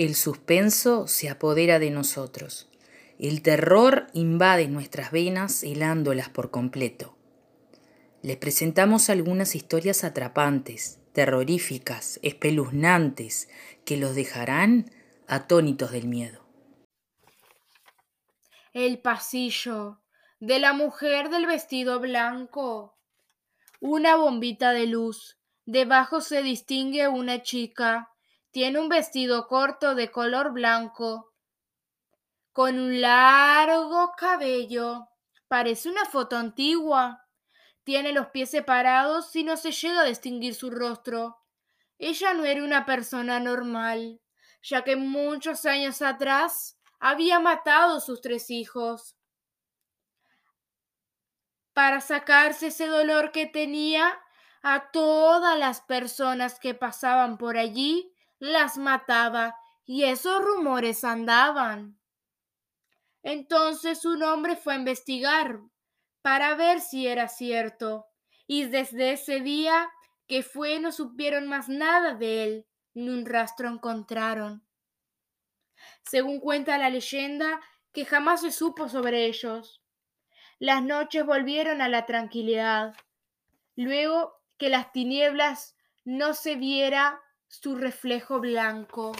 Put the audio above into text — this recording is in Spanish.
El suspenso se apodera de nosotros. El terror invade nuestras venas helándolas por completo. Les presentamos algunas historias atrapantes, terroríficas, espeluznantes, que los dejarán atónitos del miedo. El pasillo de la mujer del vestido blanco. Una bombita de luz. Debajo se distingue una chica tiene un vestido corto de color blanco, con un largo cabello. Parece una foto antigua. Tiene los pies separados y no se llega a distinguir su rostro. Ella no era una persona normal, ya que muchos años atrás había matado a sus tres hijos. Para sacarse ese dolor que tenía, a todas las personas que pasaban por allí las mataba y esos rumores andaban. Entonces un hombre fue a investigar para ver si era cierto y desde ese día que fue no supieron más nada de él, ni un rastro encontraron. Según cuenta la leyenda, que jamás se supo sobre ellos. Las noches volvieron a la tranquilidad, luego que las tinieblas no se viera su reflejo blanco.